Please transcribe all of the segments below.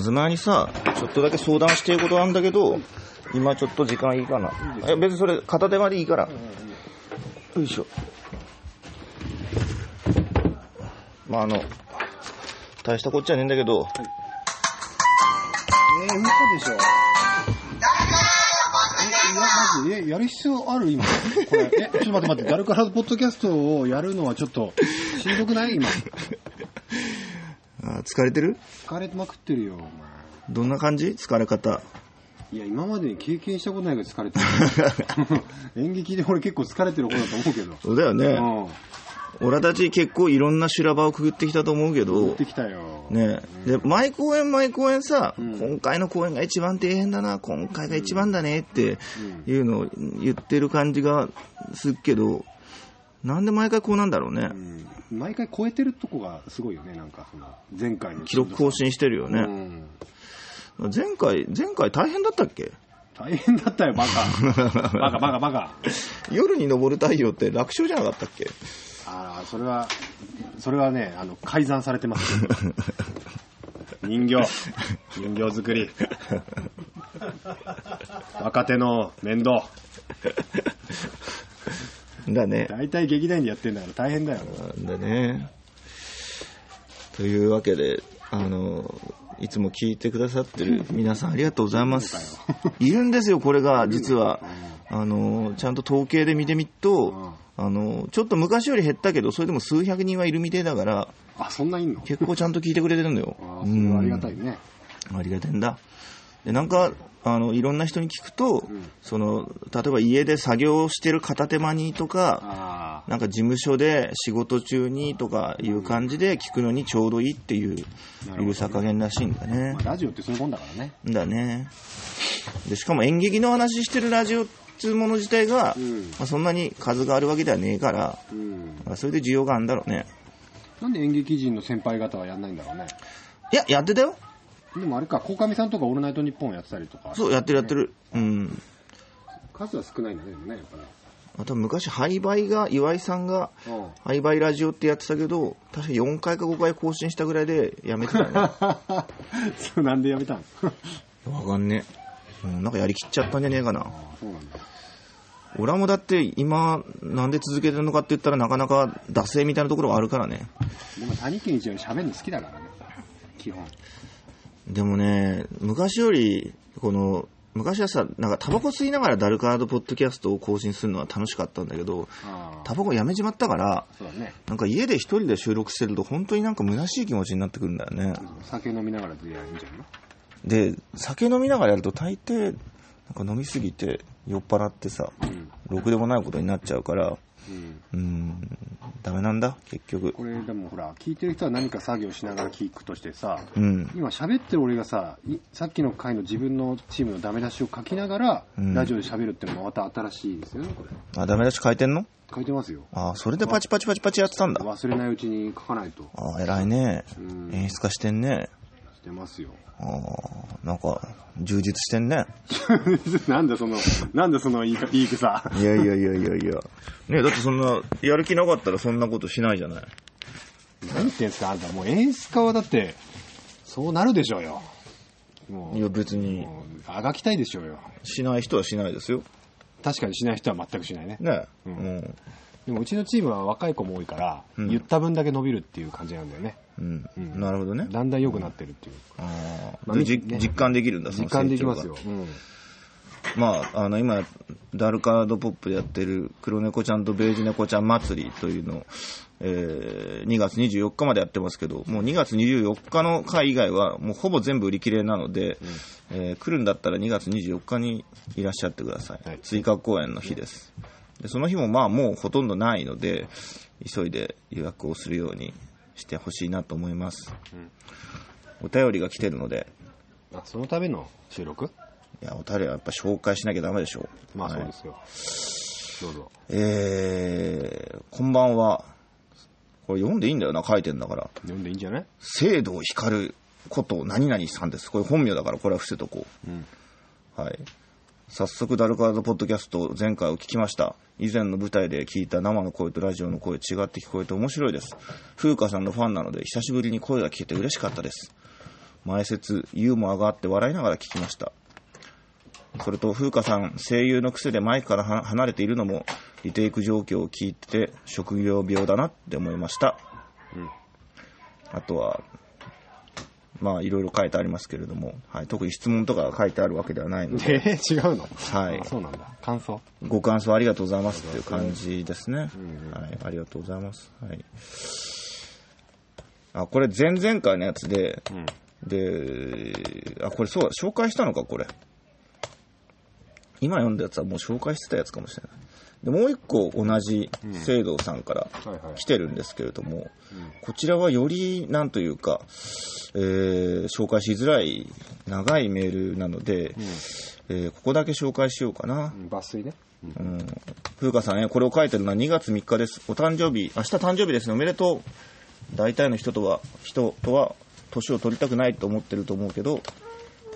東にさ、ちょっとだけ相談していることなんだけど、今ちょっと時間いいかな。え、別にそれ片手間でいいから。よいしょ。まああの、大したこっちゃねえんだけど、えー、嘘でしょ。え、いや、マジで、え、やる必要ある？今。これ、え、ちょっと待って待って、ダルカラポッドキャストをやるのはちょっと、しんどくない？今。あ疲れてる？疲れまくってるよ、お前。どんな感じ？疲れ方。いや、今までに経験したことないけど疲れてる。演劇で俺結構疲れてる方だと思うけど。そうだよね。うん。俺たち結構いろんな修羅場をくぐってきたと思うけ行どっ、てきたよ。ねで、毎公演毎公演さ、うん今回の公演が一番大変だな、今回が一番だねっていうのを言ってる感じがするけど、なんで毎回こうなんだろうねう。ん。毎回超えてるとこがすごいよね、なんか、その、前回の。記録更新してるようね。ん。前回、前回大変だったっけ？大変だったよ、バカ。バカバカバカ。夜に昇る太陽って楽勝じゃなかったっけ？ああ、それは、それはね、あの、改ざんされてますよ。人形、人形作り。若手の面倒。だね。大体劇団員でやってんだから大変だよ。だね。というわけで、あの、いつも聞いてくださってる 皆さんありがとうございます。いるんですよ、これが、実は。あの、ちゃんと統計で見てみっと、あの、ちょっと昔より減ったけど、それでも数百人はいるみてえだから、あ、そんないんの？結構ちゃんと聞いてくれてるんだよ。ああ、それはありがたいね。ありがてんだ。で、なんか、あの、いろんな人に聞くと、その、例えば家で作業してる片手間にとか、あなんか事務所で仕事中にとかいう感じで聞くのにちょうどいいっていう、ゆるさ加減らしいんだあ、ねまあ、。ラジオってそういうもんだからね。だね。で、しかも演劇の話してるラジオっていうもの自体が、うんまあ、そんなに数があるわけではねえから、うん。まあ、それで需要があるんだろうね。なんで演劇人の先輩方はやんないんだろうね。いや、やってたよ。でもあれか、鴻上さんとかオールナイトニッポンやってたりとか。そう、やってるやってる。うん。数は少ないんだね、でもね、やっぱね。あと昔、廃売が、岩井さんが、うん。廃売ラジオってやってたけど、確か4回か5回更新したぐらいでやめてたね。そう、なんでやめたん わかんねえ。うん、なんかやりきっちゃったんじゃねえかな。そうなんだ。俺はもうだって今、なんで続けてるのかって言ったらなかなか惰性みたいなところがあるからね。でも谷健一より喋るの好きだからね。基本。でもね、昔より、この、昔はさ、なんかタバコ吸いながらダルカードポッドキャストを更新するのは楽しかったんだけど。タバコやめちまったから、ね。なんか家で一人で収録してると本当になんか虚しい気持ちになってくるんだよね。酒飲みながらでやるんじゃないの？で、酒飲みながらやると大抵、なんか飲みすぎて酔っ払ってさ、うん。ろくでもないことになっちゃうから、うん。うーん、ダメなんだ、結局。これでもほら、聞いてる人は何か作業しながら聞くとしてさ、うん。今喋ってる俺がさ、いさっきの回の自分のチームのダメ出しを書きながら、うんラジオで喋るっていうのもまた新しいですよね、これ。あ、ダメ出し書いてんの？書いてますよ。あそれでパチパチパチパチやってたんだ。忘れないうちに書かないと。あ偉いね。うん。演出家してんね。してますよ。あなんか、充実してんね。なんでその、なんでその言いか言い草。いやいやいやいやいや。ねだってそんな、やる気なかったらそんなことしないじゃない。何言ってんすか、あんた。もう演出家はだって、そうなるでしょうよ。もう、いや別に、あがきたいでしょうよ。しない人はしないですよ。確かにしない人は全くしないね。ねううんん。でもうちのチームは若い子も多いから、うん言った分だけ伸びるっていう感じなんだよね。うん。うんなるほどね。だんだん良くなってるっていう。あまあね実感できるんだ、その実感できますよ。うん。まあ、あの、今、ダルカードポップでやってる黒猫ちゃんとベージュ猫ちゃん祭りというのを、えー2月24日までやってますけど、もう2月24日の回以外は、もうほぼ全部売り切れなので、えー来るんだったら2月24日にいらっしゃってください。はい追加公演の日です。でその日もまあもうほとんどないので、急いで予約をするようにしてほしいなと思います。お便りが来てるので、あ、そのための収録？いや、お便りはやっぱ紹介しなきゃダメでしょう。まあそうはいですよ。どうぞ。えー、こんばんは。これ読んでいいんだよな、書いてんだから。読んでいいんじゃない？聖堂光ること何々さんです。これ本名だから、これは伏せとこうん。う。はい。早速、ダルカードポッドキャスト前回を聞きました。以前の舞台で聞いた生の声とラジオの声違って聞こえて面白いです。風花さんのファンなので、久しぶりに声が聞けて嬉しかったです。前説、ユーモアがあって笑いながら聞きました。それと、風花さん、声優の癖でマイクからは離れているのも、リテイク状況を聞いてて、職業病だなって思いました。うんあとは、まあ、いろいろ書いてありますけれども、はい、特に質問とかが書いてあるわけではないので、えー、違うの？はいあそうなんだ。感想？ご感想ありがとうございますっていう感じですね。うんうんはい、ありがとうございます。はい。あ、これ前々回のやつで、うん。で、あ、これそうだ、紹介したのか、これ。今読んだやつはもう紹介してたやつかもしれない。で、もう一個同じ聖堂さんから来てるんですけれども、こちらはより、なんというか、えー紹介しづらい長いメールなので、えーここだけ紹介しようかな。うん抜粋ね。うんうん。風花さんね、これを書いてるのは2月3日です。お誕生日、明日誕生日ですね。おめでとう。大体の人とは、人とは、年を取りたくないと思ってると思うけど、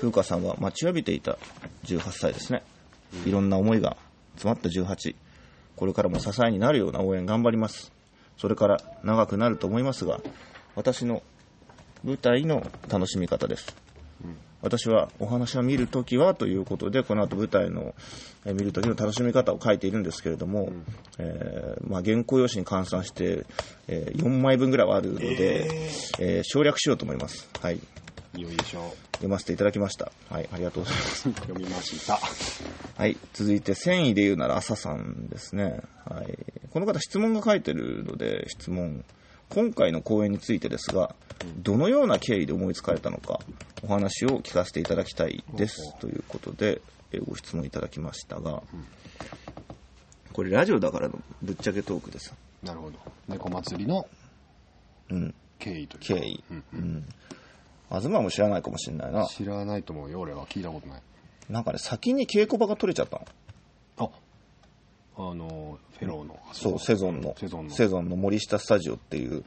風花さんは待ちわびていた18歳ですね。いろんな思いが詰まった18。これからも支えになるような応援頑張ります。それから長くなると思いますが、私の舞台の楽しみ方です。私はお話を見るときはということで、この後舞台のえー見るときの楽しみ方を書いているんですけれども、えーまあ、原稿用紙に換算して、え4枚分ぐらいはあるので、えー省略しようと思います。はい。よいしょ。読ませていただきました。はい、ありがとうございます。読みました。はい、続いて、繊維で言うなら朝さんですね。はい。この方質問が書いてるので、質問。今回の講演についてですが、どのような経緯で思いつかれたのか、お話を聞かせていただきたいです。ということで、えご質問いただきましたが、これラジオだからのぶっちゃけトークです。なるほど。猫祭りのうん、経緯というか経緯。うんうん。東も知らないかもしれないな。知らないと思うよ、俺は。聞いたことない。なんかね、先に稽古場が取れちゃったの。あ、あの、フェローの。そう、セゾンの。セゾンの。セゾンの森下スタジオっていう、うんうん。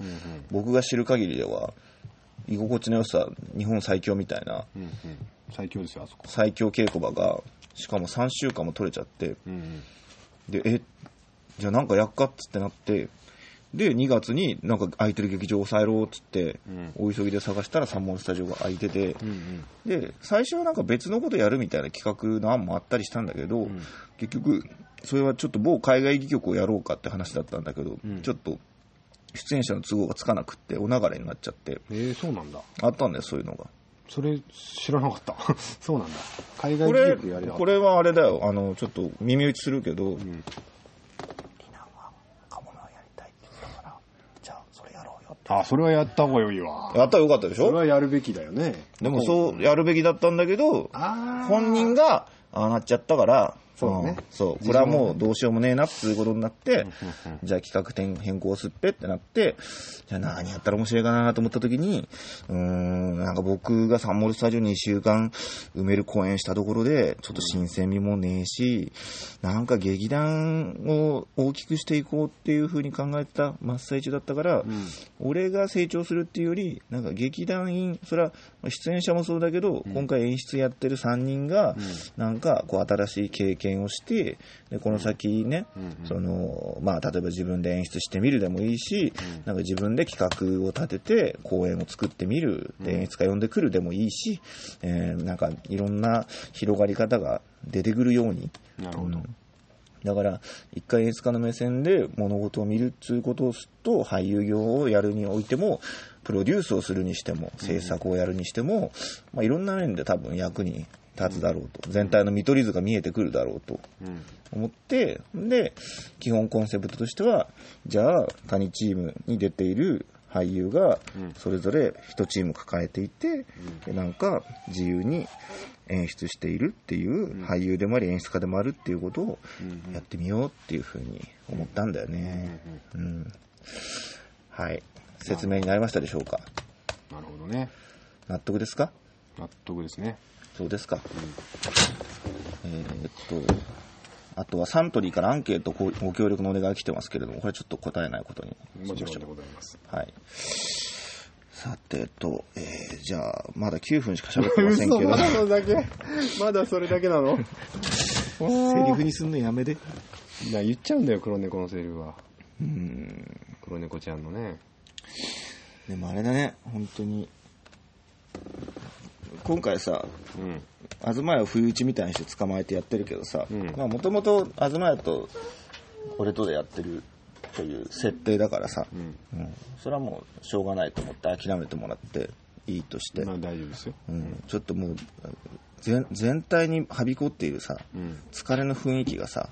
僕が知る限りでは居心地の良さ日本最強みたいなうんうん。最強ですよ、あそこ。最強稽古場がしかも3週間も取れちゃってうんうん。でえじゃあなんかやっかっつってなってで2月になんか空いてる劇場を抑えろっつって、うん大急ぎで探したら三門スタジオが空いてて。で最初はなんか別のことやるみたいな企画の案もあったりしたんだけど、ん結局それはちょっと某海外戯曲をやろうかって話だったんだけど、うんちょっと出演者の都合がつかなくってお流れになっちゃってえー、そうなんだ。あったんだよそういうのがそれ、知らなかった。そうなんだ。海外これこれはあれだよあのちょっと耳打ちするけど、た。うん。じゃあそれやろうよってあ、それはやった方が良いわ。やったらよかったでしそれょはやるべきだよね。でもそうやるべきだったんだけど本人がああなっちゃったからそうだねん。そう。これはもうどうしようもねえなっていうことになってじゃあ企画展変更すっぺってなってじゃあ何やったら面白いかなと思った時にうーんなんか僕がサンモルスタジオに2週間埋める公演したところでちょっと新鮮味もねえしなんか劇団を大きくしていこうっていう風に考えてた真っ最中だったから、うん。俺が成長するっていうより、なんか劇団員、それはまあ出演者もそうだけど、今回演出やってる3人が、なんかこう新しい経験をして、でこの先ね、うんその、まあ例えば自分で演出してみるでもいいし、なんか自分で企画を立てて公演を作ってみる、で演出家呼んでくるでもいいし、えーなんかいろんな広がり方が出てくるように、なるほど。だから、一回演出家の目線で物事を見るっていうことと、俳優業をやるにおいても、プロデュースをするにしても、制作をやるにしても、まあ、いろんな面で多分役に立つだろうと。全体の見取り図が見えてくるだろうとうん。思って、で、基本コンセプトとしては、じゃあ、他チームに出ている俳優がうん、それぞれ一チーム抱えていて、でなんか自由に演出しているっていう、俳優でもあり演出家でもあるっていうことをうんやってみようっていうふうに思ったんだよね。うん。はい。説明になりましたでしょうか？なるほどね。納得ですか？納得ですね。そうですか。えーっと、あとはサントリーからアンケートごご協力のお願いが来てますけれども、これちょっと答えないことにしもちろんで。ございます。はい。さてと、えー、じゃあ、まだ9分しか喋ってませんけど、セそれだけまだそれだけなの？リフにすんのやめで。な言っちゃうんだよ、黒猫のセリフは。うん。黒猫ちゃんのね。でもあれだね、本当に、今回さ、うん。東屋を不意打ちみたいにして捕まえてやってるけどさもともと東屋と俺とでやってるという設定だからさ、うん。うん、それはもうしょうがないと思って諦めてもらっていいとして、まあ大丈夫ですよ。うん、ちょっともう全全体にはびこっているさうん。疲れの雰囲気がさ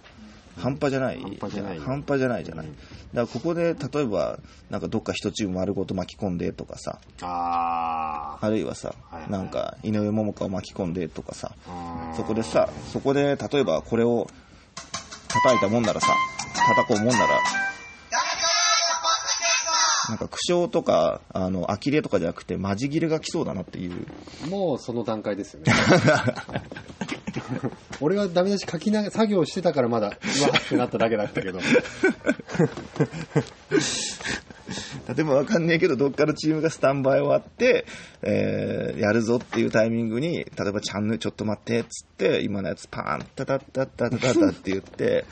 半端じゃない。半端じゃない。よ半端じゃないじゃない、うんだからここで例えばなんかどっか一チーム丸ごと巻き込んでとかさ。ああるいはさ、はいはい。なんか井上桃香を巻き込んでとかさ。あ。そこでさそこで例えばこれを叩いたもんならさ叩こうもんならな。んか苦笑とかあの呆れとかじゃなくてマジ切れが来そうだなっていう。もうその段階ですよね。俺はダメ出し書きな作業してたからまだ、うわってなっただけだったけど。例えばわかんねえけど、どっかのチームがスタンバイ終わって、えー、やるぞっていうタイミングに、例えばチャンネルちょっと待って、っつって、今のやつパーン、タタタタタタタって言って、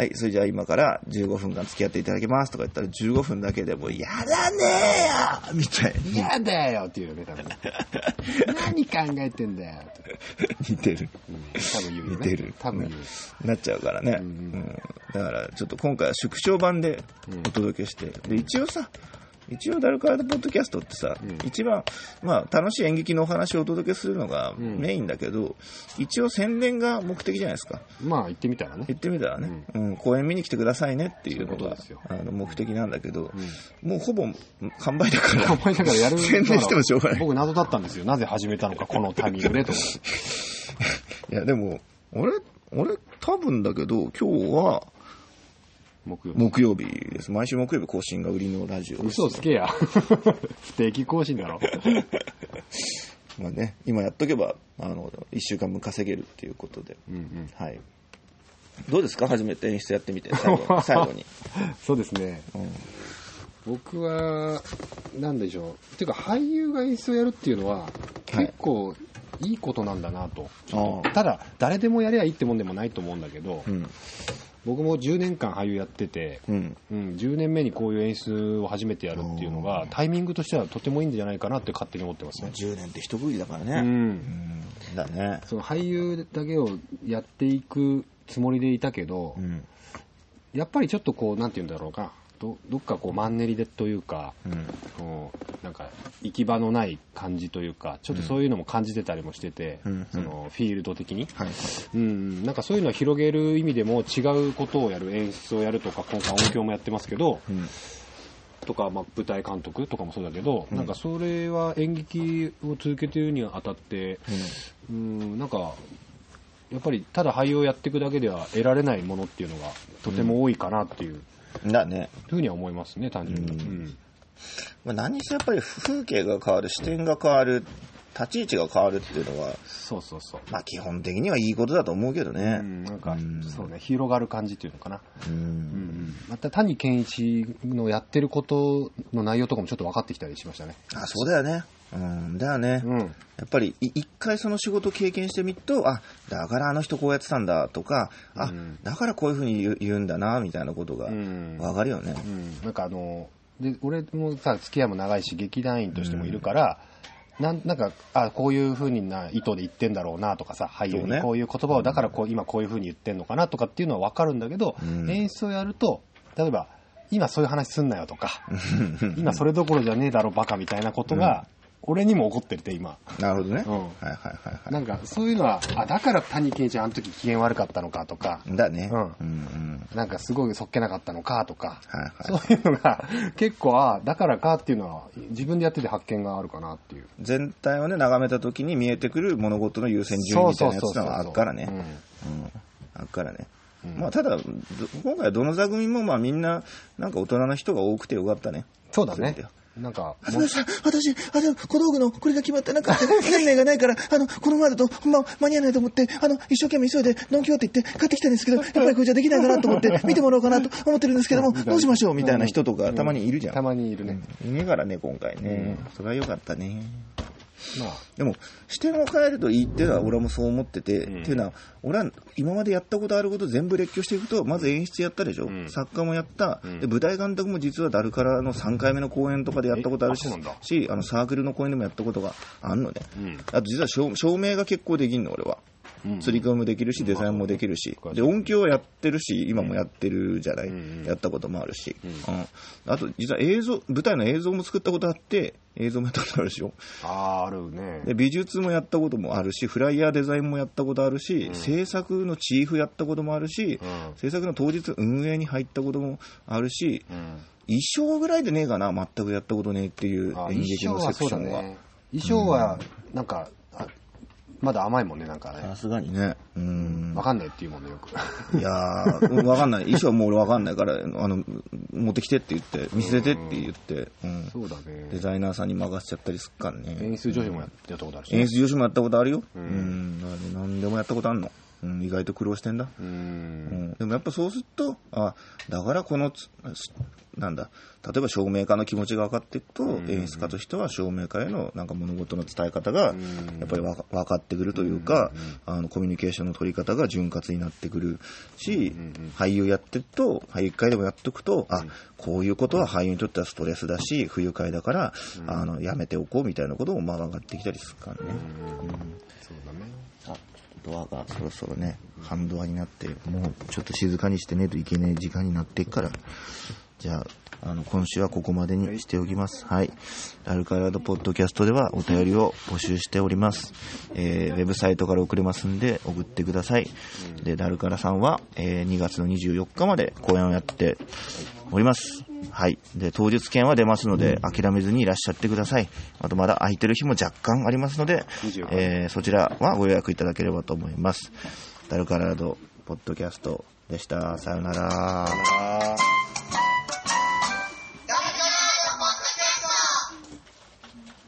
はい、それじゃあ今から15分間付き合っていただきますとか言ったら15分だけでもう、やだねーよみたいに嫌だよっていうよね、多分。何考えてんだよ。似てる。うん多分言うよね。似てる多分言う。なっちゃうからね。うんうんだから、ちょっと今回は縮小版でお届けして、で、一応さ、一応ダルカードポッドキャストってさ、うん一番、まあ、楽しい演劇のお話をお届けするのがんメインだけど、一応宣伝が目的じゃないですか。まあ言ってみたらね。言ってみたらね、うん公演見に来てくださいねっていうのがあの目的なんだけど、うんもうほぼ完売だから、お前だからやる。宣伝してもしょうがない。僕謎だったんですよ。なぜ始めたのか、このタイミングでと。いや、でも、俺、俺、多分だけど、今日は木曜日。木曜日です。毎週木曜日更新が売りのラジオです。嘘つけや。不定期更新だろ。まあね、今やっとけば、あの、一週間分稼げるっていうことで。うんうん。はい。どうですか？初めて演出やってみて、最後に。最後に。そうですね。うん僕は、なんでしょう。っていうか、俳優が演出をやるっていうのは、結構いいことなんだなと。ただ、誰でもやりゃいいってもんでもないと思うんだけど、うん。僕も10年間俳優やってて、うん。うん、10年目にこういう演出を初めてやるっていうのが、タイミングとしてはとてもいいんじゃないかなって勝手に思ってますね。10年って一区切りだからうね。ん。うん。だね。その俳優だけをやっていくつもりでいたけど、うん。やっぱりちょっとこう、なんて言うんだろうか、どどっかこうマンネリでというか、うん。こうなんか行き場のない感じというか、ちょっとそういうのも感じてたりもしてて、うんそのフィールド的に。はい。うん、なんかそういうのを広げる意味でも違うことをやる演出をやるとか今回音響もやってますけどうん。とか、まあ、舞台監督とかもそうだけど、なんかそれは演劇を続けているにあたって、うん、なんかやっぱりただ俳優をやっていくだけでは得られないものっていうのがとても多いかなっていううん。だね。ふうには思いますね単純に、うんうんまあ、何にせやっぱり風景が変わる、視点が変わる、立ち位置が変わるっていうのは、そうそうそう、まあ基本的にはいいことだと思うけどねう。ん、なんか、うんそうね広がる感じっていうのかな、う。うんん、また谷健一のやってることの内容とかもちょっと分かってきたりしましたねあ、そうだよね。うん、だよね。うん。やっぱりい一回その仕事を経験してみると、あ、だからあの人こうやってたんだとか、あ、うん。だからこういうふうに言うんだな、みたいなことがうん。わかるよね。うん、なんかあので俺もさ付き合いも長いし劇団員としてもいるから、なんなんかあこういうふうにな意図で言ってんだろうなとかさ俳優にこういう言葉をだからこう今こういうふうに言ってんのかなとかっていうのは分かるんだけど、うん。演出をやると例えば今そういう話すんなよとか 今それどころじゃねえだろバカみたいなことが、俺にも起こってるって今なるほどね。うんはいはいはいはなんかそういうのはあだから谷健一あの時機嫌悪かったのかとかい。だね。うんうんうん。なんかすごいそっけなかったのかとかはいはい。そういうのが結構、あだからかっていうのは自分でやってて発見があるかなっていう。全体をね、眺めた時に見えてくる物事の優先順位みたいなやつがあるからね。うんうん。あるからね。うんまあ、ただ、ど今回はどの座組もまあみんな、なんか大人の人が多くてよかったね。そうだね。なんか、あ、すみません、私、あの、小道具のこれが決まってなかった、何名がないから、あの、このままだと、ほんま、間に合わないと思って、あの、一生懸命急いで、ノンキョって言って買ってきたんですけど、やっぱりこれじゃできないかなと思って、見てもらおうかなと思ってるんですけども、どうしましょうみたいな人とかたまにいるじゃん。たまにいるね。いねえからね、今回ね。それはよかったね。まあ、でも、視点を変えるといいっていうのは俺もそう思ってて、うん。っていうのは、俺は今までやったことあること全部列挙していくと、まず演出やったでしょ、うん。作家もやった、うん。で、舞台監督も実はダルカラの3回目の公演とかでやったことあるししあのサークルの公演でもやったことがあるのね。うん。あと実は照照明が結構できんの、俺は。うん釣り込みもできるし、デザインもできるしう、んで、音響はやってるし、今もやってるじゃない、うんやったこともあるし、あと、実は映像、舞台の映像も作ったことあって、映像もやったことあるでしょ。あーあるね。で、美術もやったこともあるし、フライヤーデザインもやったことあるし、うん制作のチーフやったこともあるし、うん。制作の当日運営に入ったこともあるし、うん。衣装ぐらいでねえかな、全くやったことねえっていうあ演劇のセクションは。ね。衣装は、なんか、あまだ甘いもんね、なんかねさ。すがにね。うんわ。かんないっていうもんね、よく。いやー、わかんない。衣装はもう俺わかんないから、あの、持ってきてって言って、見せてって言って、うん。そうだね。デザイナーさんに任せちゃったりすっからね。演出女子もややったことあるしね。演出女子もやったことあるよ。ううんん。何でもやったことあんの。うん、意外と苦労してんだ。う。うんん。でもやっぱそうすると、あ、だからこのなんだ、例えば照明家の気持ちが分かっていくと、うん演出家としては照明家へのなんか物事の伝え方が、うんやっぱりわか分かってくるというか、うんあの、コミュニケーションの取り方が潤滑になってくるし、俳優やってると、俳優一回でもやっておくと、あうん、こういうことは俳優にとってはストレスだし、不愉快だから、うんあの、やめておこうみたいなこともまあ上がってきたりするからね。うんそうだね。ドアがそろそろね、半ドアになって、もうちょっと静かにしてねといけない時間になっていくから、じゃあ、あの、今週はここまでにしておきます。はい。ラルカラードポッドキャストではお便りを募集しております。えー、ウェブサイトから送れますんで、送ってください。で、ダルカラさんは、えー2月の24日まで公演をやっております。はい。で、当日券は出ますので、諦めずにいらっしゃってください。あと、まだ空いてる日も若干ありますので、24えーそちらはご予約いただければと思います。ダルカラードポッドキャストでした。さよなら。